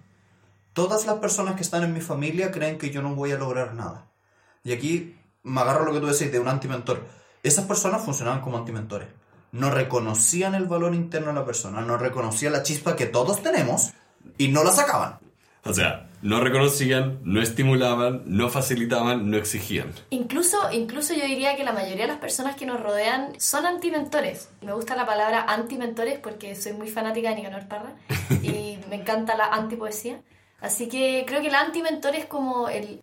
Todas las personas que están en mi familia creen que yo no voy a lograr nada. Y aquí me agarro lo que tú decís de un antimentor. Esas personas funcionaban como antimentores. No reconocían el valor interno de la persona, no reconocían la chispa que todos tenemos y no la sacaban. O sea, no reconocían, no estimulaban, no facilitaban, no exigían. Incluso, incluso yo diría que la mayoría de las personas que nos rodean son antimentores. Me gusta la palabra antimentores porque soy muy fanática de Nicanor Parra y me encanta la antipoesía. Así que creo que el antimentor es como el,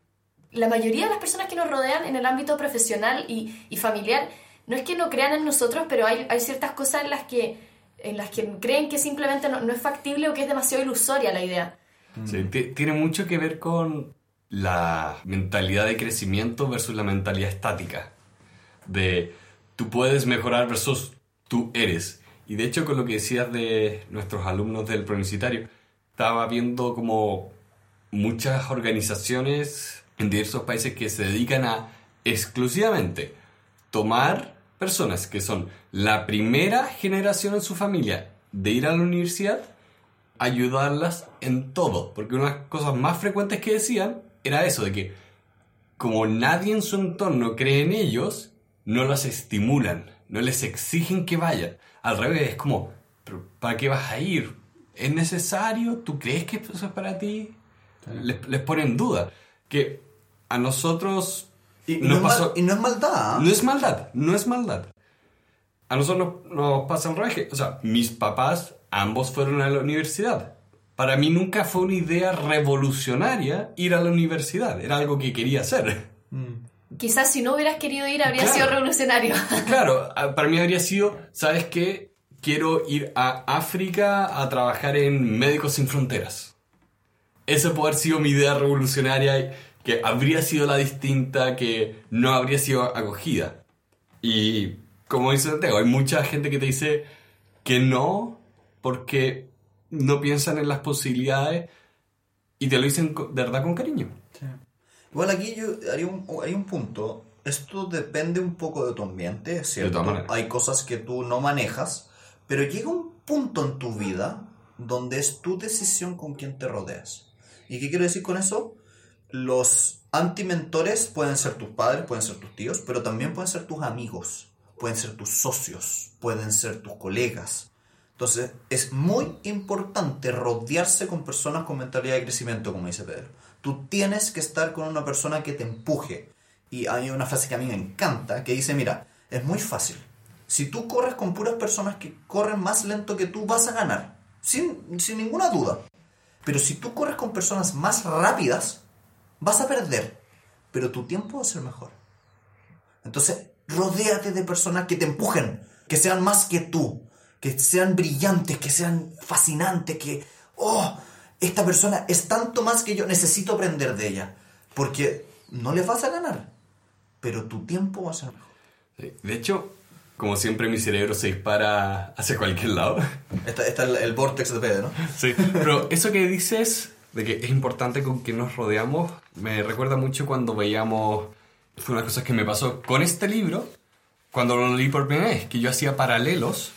la mayoría de las personas que nos rodean en el ámbito profesional y, y familiar. No es que no crean en nosotros, pero hay, hay ciertas cosas en las que, en las que creen que simplemente no, no es factible o que es demasiado ilusoria la idea. Sí, ti- tiene mucho que ver con la mentalidad de crecimiento versus la mentalidad estática. De tú puedes mejorar versus tú eres. Y de hecho, con lo que decías de nuestros alumnos del preuniversitario, estaba viendo como muchas organizaciones en diversos países que se dedican a exclusivamente tomar personas que son la primera generación en su familia de ir a la universidad ayudarlas en todo. Porque una de las cosas más frecuentes que decían era eso, de que como nadie en su entorno cree en ellos, no los estimulan, no les exigen que vayan. Al revés, es como, "¿Pero ¿para qué vas a ir? ¿Es necesario? ¿Tú crees que eso es para ti? Les, les ponen duda. Que a nosotros Y, nos no, es pasó- mal- y no es maldad. ¿ah? no es maldad, no es maldad. A nosotros nos, nos pasa al revés. O sea, mis papás ambos fueron a la universidad. Para mí nunca fue una idea revolucionaria ir a la universidad. Era algo que quería hacer. Quizás si no hubieras querido ir habría Claro. sido revolucionario. Claro, para mí habría sido, ¿sabes qué? Quiero ir a África a trabajar en Médicos Sin Fronteras. Esa puede haber sido mi idea revolucionaria, que habría sido la distinta, que no habría sido acogida. Y como dice Santiago, hay mucha gente que te dice que no, porque no piensan en las posibilidades y te lo dicen de verdad con cariño. Igual aquí yo haría un, hay un punto. Esto depende un poco de tu ambiente, es ¿cierto? todas maneras. Hay cosas que tú no manejas, pero llega un punto en tu vida donde es tu decisión con quién te rodeas. ¿Y qué quiero decir con eso? Los antimentores pueden ser tus padres, pueden ser tus tíos, pero también pueden ser tus amigos, pueden ser tus socios, pueden ser tus colegas. Entonces, es muy importante rodearse con personas con mentalidad de crecimiento, como dice Pedro. Tú tienes que estar con una persona que te empuje. Y hay una frase que a mí me encanta, que dice, mira, es muy fácil. Si tú corres con puras personas que corren más lento que tú, vas a ganar. Sin, sin ninguna duda. Pero si tú corres con personas más rápidas, vas a perder. Pero tu tiempo va a ser mejor. Entonces, rodéate de personas que te empujen, que sean más que tú, que sean brillantes, que sean fascinantes, que, oh, esta persona es tanto más que yo, necesito aprender de ella. Porque no le vas a ganar, pero tu tiempo va a ser mejor. Sí. De hecho, como siempre mi cerebro se dispara hacia cualquier lado. Está, está el, el vortex de Pedro, ¿no? Sí, pero eso que dices de que es importante con quien nos rodeamos, me recuerda mucho cuando veíamos, fue una cosa que me pasó con este libro, cuando lo leí por primera vez, que yo hacía paralelos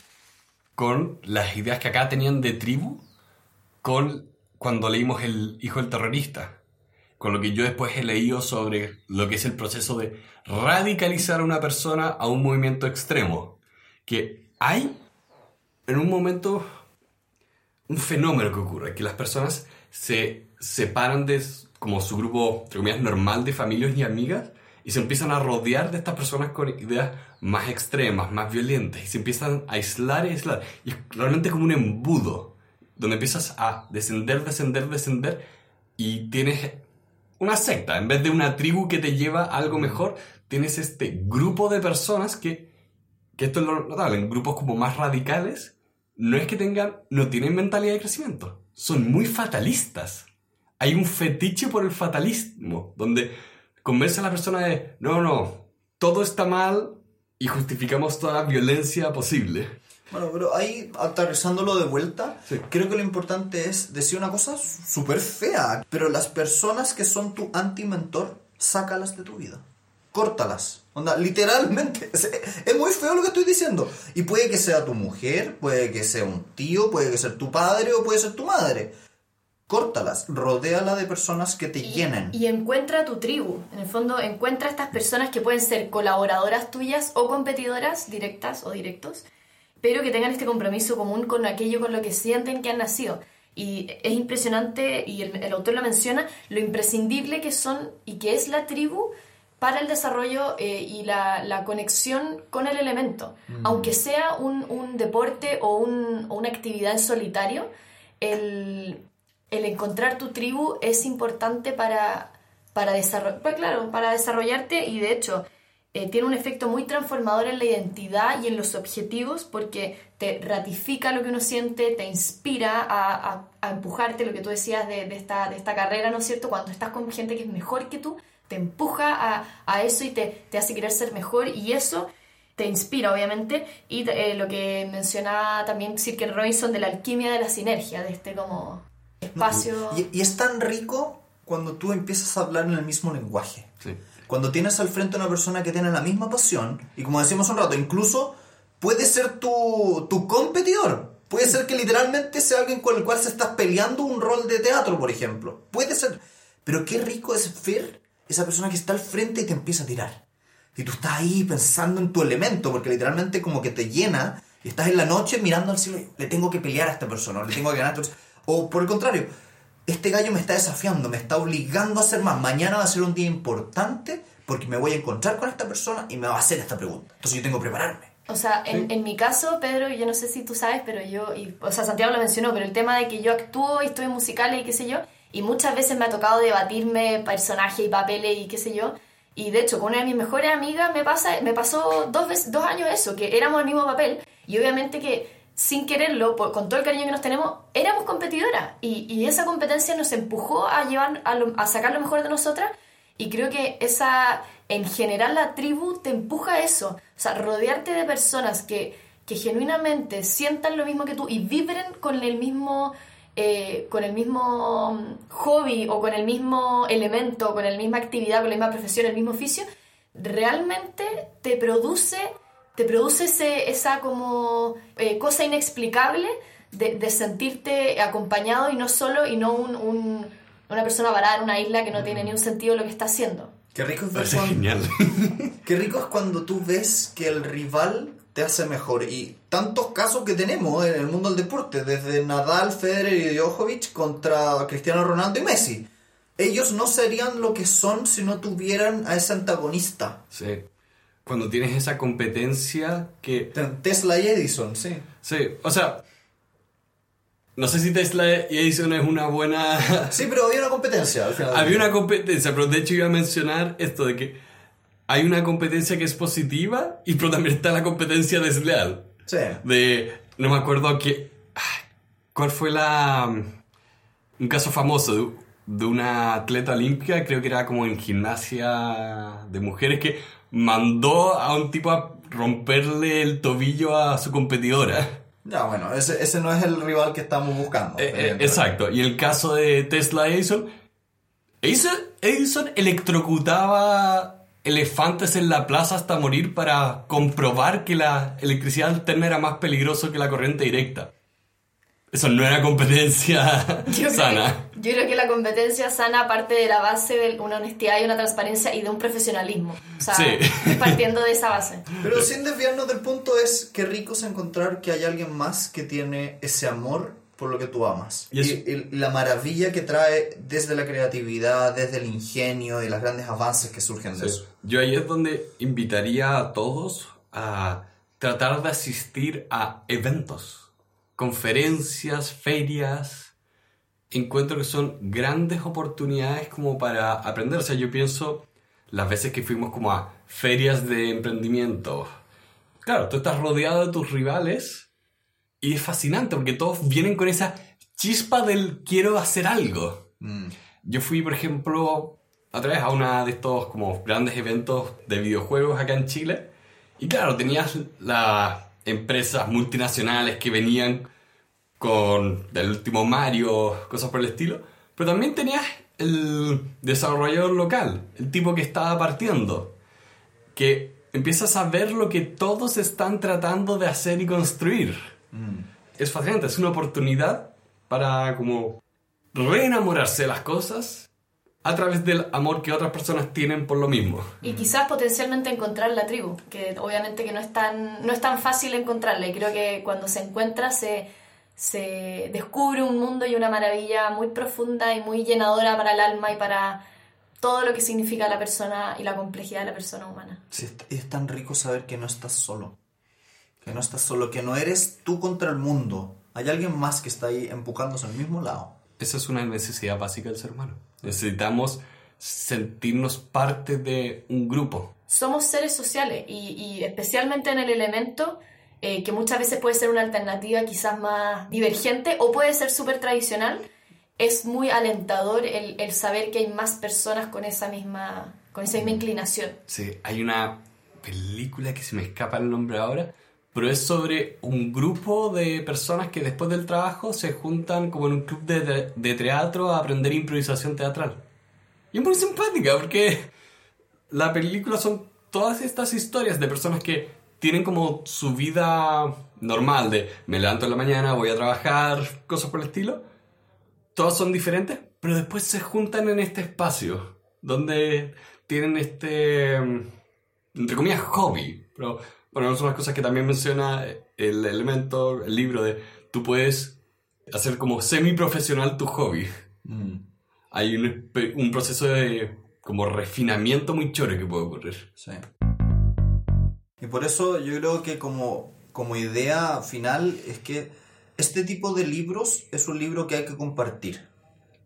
con las ideas que acá tenían de tribu, con cuando leímos El Hijo del Terrorista, con lo que yo después he leído sobre lo que es el proceso de radicalizar a una persona a un movimiento extremo, que hay en un momento un fenómeno que ocurre, que las personas se separan de como su grupo, entre comillas, normal de familias y amigas y se empiezan a rodear de estas personas con ideas más extremas, más violentas y se empiezan a aislar y aislar. Y es realmente como un embudo, donde empiezas a descender, descender, descender y tienes una secta. En vez de una tribu que te lleva a algo mejor, tienes este grupo de personas que, que esto es lo notable, en grupos como más radicales, no es que tengan, no tienen mentalidad de crecimiento, son muy fatalistas. Hay un fetiche por el fatalismo, donde convence a la persona de, no, no, todo está mal y justificamos toda violencia posible. Bueno, pero ahí, aterrizándolo de vuelta, Sí. creo que lo importante es decir una cosa súper fea. Pero las personas que son tu anti-mentor, sácalas de tu vida. Córtalas. Onda, literalmente. Es, muy feo lo que estoy diciendo. Y puede que sea tu mujer, puede que sea un tío, puede que sea tu padre o puede ser tu madre. Córtalas. Rodéala de personas que te Y, llenen. y encuentra tu tribu. En el fondo, encuentra estas personas que pueden ser colaboradoras tuyas o competidoras, directas o directos, pero que tengan este compromiso común con aquello con lo que sienten que han nacido. Y es impresionante, y el, el autor lo menciona, lo imprescindible que son y que es la tribu para el desarrollo eh, y la, la conexión con el elemento. Aunque sea un, un deporte o, un- o una actividad en solitario, el, el encontrar tu tribu es importante para, para, pues claro, para desarrollarte y de hecho eh, tiene un efecto muy transformador en la identidad y en los objetivos porque te ratifica lo que uno siente, te inspira a, a- a empujarte, lo que tú decías de, de esta, de esta carrera, ¿no es cierto? Cuando estás con gente que es mejor que tú, te empuja a, a eso y te, te hace querer ser mejor y eso te inspira, obviamente, y eh, lo que mencionaba también Sir Robinson de la alquimia de la sinergia, de este como espacio... Y, y es tan rico cuando tú empiezas a hablar en el mismo lenguaje. Sí. Cuando tienes al frente a una persona que tiene la misma pasión, y como decíamos un rato, incluso puede ser tu, tu competidor. Puede ser que literalmente sea alguien con el cual se estás peleando un rol de teatro, por ejemplo. Puede ser. Pero qué rico es ver esa persona que está al frente y te empieza a tirar. Y tú estás ahí pensando en tu elemento, porque literalmente como que te llena, y estás en la noche mirando al cielo le tengo que pelear a esta persona, o le tengo que ganar a esta persona. O por el contrario, este gallo me está desafiando, me está obligando a hacer más. Mañana va a ser un día importante porque me voy a encontrar con esta persona y me va a hacer esta pregunta. Entonces yo tengo que prepararme. O sea, en, en mi caso, Pedro, yo no sé si tú sabes, pero yo, y, o sea, Santiago lo mencionó, pero el tema de que yo actúo y estoy en musicales y qué sé yo, y muchas veces me ha tocado debatirme personajes y papeles y qué sé yo, y de hecho con una de mis mejores amigas me, pasa, me pasó dos, veces, dos años eso, que éramos el mismo papel, y obviamente que sin quererlo, por- con todo el cariño que nos tenemos, éramos competidoras, y, esa competencia nos empujó a, llevar, a sacar lo mejor de nosotras, y creo que esa, en general la tribu te empuja a eso. O sea, rodearte de personas que, que genuinamente sientan lo mismo que tú y vibren con el mismo, eh, con el mismo hobby o con el mismo elemento, con la misma actividad, con la misma profesión, el mismo oficio, realmente te produce, te produce ese, esa como eh, cosa inexplicable de, de sentirte acompañado y no solo y no un- un, una persona varada en una isla que no tiene ni un sentido lo que está haciendo. Qué rico es cuando- genial. Qué rico es cuando tú ves que el rival te hace mejor. Y tantos casos que tenemos en el mundo del deporte, desde Nadal, Federer y Djokovic contra Cristiano Ronaldo y Messi. Ellos no serían lo que son si no tuvieran a ese antagonista. Sí. Cuando tienes esa competencia que... Tesla y Edison, sí. Sí, o sea... No sé si Tesla y Edison es una buena... Sí, pero había una competencia al final. Había una competencia, pero de hecho iba a mencionar esto de que hay una competencia que es positiva y pero también está la competencia desleal. Sí. De, no me acuerdo qué, cuál fue la, un caso famoso de, de una atleta olímpica, creo que era como en gimnasia de mujeres, que mandó a un tipo a romperle el tobillo a su competidora. Ya, bueno, ese, ese no es el rival que estamos buscando. Eh, eh, exacto. Y el caso de Tesla Edison, Edison, Edison electrocutaba elefantes en la plaza hasta morir para comprobar que la electricidad alterna era más peligroso que la corriente directa. Eso no era competencia Yo sana. Creo, yo creo que la competencia sana parte de la base de una honestidad y una transparencia y de un profesionalismo. O sea, Sí. partiendo de esa base. Pero sin desviarnos del punto es que rico es encontrar que hay alguien más que tiene ese amor por lo que tú amas. Y Y, es- y la maravilla que trae desde la creatividad, desde el ingenio y los grandes avances que surgen de eso. Yo ahí es donde invitaría a todos a tratar de asistir a eventos, conferencias, ferias. Encuentro que son grandes oportunidades como para aprender. O sea, yo pienso las veces que fuimos como a ferias de emprendimiento. Claro, tú estás rodeado de tus rivales y es fascinante porque todos vienen con esa chispa del quiero hacer algo. Mm. Yo fui, por ejemplo, otra vez a una de estos como grandes eventos de videojuegos acá en Chile. Y claro, tenías las empresas multinacionales que venían con el último Mario, cosas por el estilo. Pero también tenías el desarrollador local, el tipo que estaba partiendo. Que empiezas a ver lo que todos están tratando de hacer y construir. Es fascinante, es una oportunidad para como reenamorarse de las cosas a través del amor que otras personas tienen por lo mismo. Y quizás potencialmente encontrar la tribu, que obviamente que no es tan, no es tan fácil encontrarla. Y creo que cuando se encuentra se, se descubre un mundo y una maravilla muy profunda y muy llenadora para el alma y para todo lo que significa la persona y la complejidad de la persona humana. Sí, es tan rico saber que no estás solo. Que no estás solo, que no eres tú contra el mundo. Hay alguien más que está ahí empujándose al mismo lado. Esa es una necesidad básica del ser humano. Necesitamos sentirnos parte de un grupo. somos seres sociales y, y especialmente en el elemento eh, que muchas veces puede ser una alternativa quizás más divergente o puede ser súper tradicional, es muy alentador el, el saber que hay más personas con esa misma, con esa misma inclinación. Sí, hay una película que se me escapa el nombre ahora, pero es sobre un grupo de personas que después del trabajo se juntan como en un club de, de- teatro a aprender improvisación teatral. Y es muy simpática porque la película son todas estas historias de personas que tienen como su vida normal de me levanto en la mañana, voy a trabajar, cosas por el estilo. Todas son diferentes, pero después se juntan en este espacio donde tienen este, mm, entre comillas, hobby. Pero bueno, son las cosas que también menciona el elemento, el libro de tú puedes hacer como semi-profesional tu hobby. Hay un, un proceso de como refinamiento muy chore que puede ocurrir. Sí. Y por eso yo creo que como, como idea final es que este tipo de libros es un libro que hay que compartir.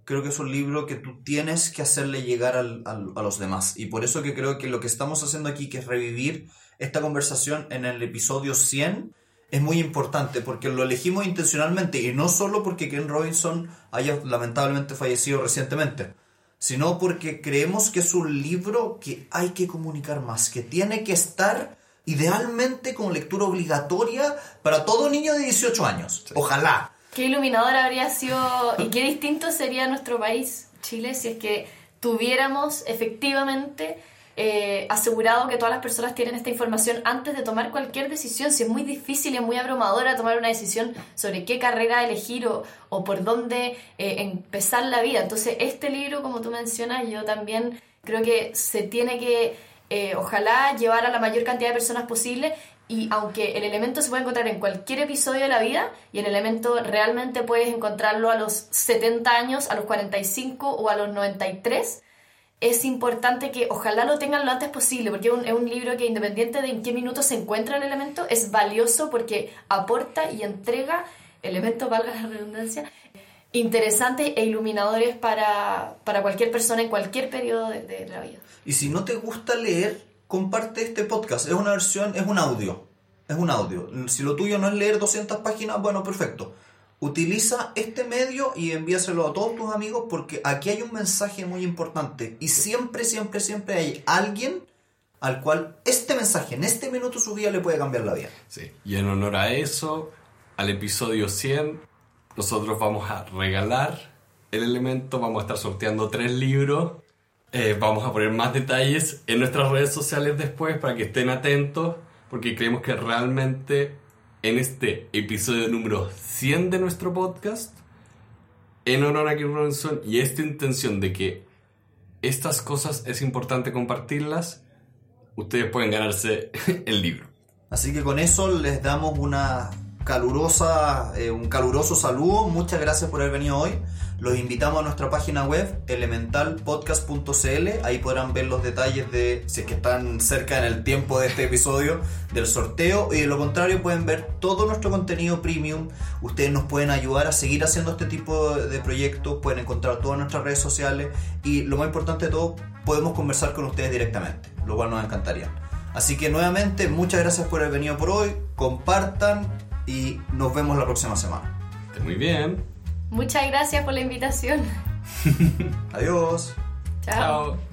Creo que es un libro que tú tienes que hacerle llegar al- al- a los demás. Y por eso que creo que lo que estamos haciendo aquí, que es revivir esta conversación en el episodio 100, es muy importante porque lo elegimos intencionalmente y no solo porque Ken Robinson haya lamentablemente fallecido recientemente, sino porque creemos que es un libro que hay que comunicar más, que tiene que estar idealmente con lectura obligatoria para todo niño de 18 años. Ojalá. Qué iluminador habría sido y qué distinto sería nuestro país, Chile, si es que tuviéramos efectivamente eh, asegurado que todas las personas tienen esta información antes de tomar cualquier decisión. Si es muy difícil y es muy abrumadora tomar una decisión sobre qué carrera elegir o, o por dónde eh, empezar la vida. Entonces, este libro, como tú mencionas, yo también creo que se tiene que, eh, ojalá, llevar a la mayor cantidad de personas posible y aunque el elemento se puede encontrar en cualquier episodio de la vida, y el elemento realmente puedes encontrarlo a los 70 años, a los 45 o a los 93, es importante que ojalá lo tengan lo antes posible, porque es un, es un libro que independiente de en qué minuto se encuentra el elemento, es valioso porque aporta y entrega elementos, valga la redundancia, interesantes e iluminadores para, para cualquier persona en cualquier periodo de, de la vida. Y si no te gusta leer, comparte este podcast. Es una versión, es un audio. Es un audio. Si lo tuyo no es leer 200 páginas, bueno, perfecto. Utiliza este medio y envíaselo a todos tus amigos porque aquí hay un mensaje muy importante. Y siempre, siempre, siempre hay alguien al cual este mensaje en este minuto su vida le puede cambiar la vida. Sí. Y en honor a eso, al episodio 100, nosotros vamos a regalar el elemento, vamos a estar sorteando tres libros. Eh, vamos a poner más detalles en nuestras redes sociales después para que estén atentos, porque creemos que realmente en este episodio número 100 de nuestro podcast, en honor a Kim Robinson y esta intención de que estas cosas es importante compartirlas, ustedes pueden ganarse el libro. Así que con eso les damos una calurosa, eh, un caluroso saludo. Muchas gracias por haber venido hoy. Los invitamos a nuestra página web elementalpodcast.cl. Ahí podrán ver los detalles de si es que están cerca en el tiempo de este episodio del sorteo. Y de lo contrario, pueden ver todo nuestro contenido premium. Ustedes nos pueden ayudar a seguir haciendo este tipo de proyectos. Pueden encontrar todas nuestras redes sociales. Y lo más importante de todo, podemos conversar con ustedes directamente, lo cual nos encantaría. Así que nuevamente, muchas gracias por haber venido por hoy. Compartan y nos vemos la próxima semana. Muy bien. Muchas gracias por la invitación. Adiós. Chao. Chao.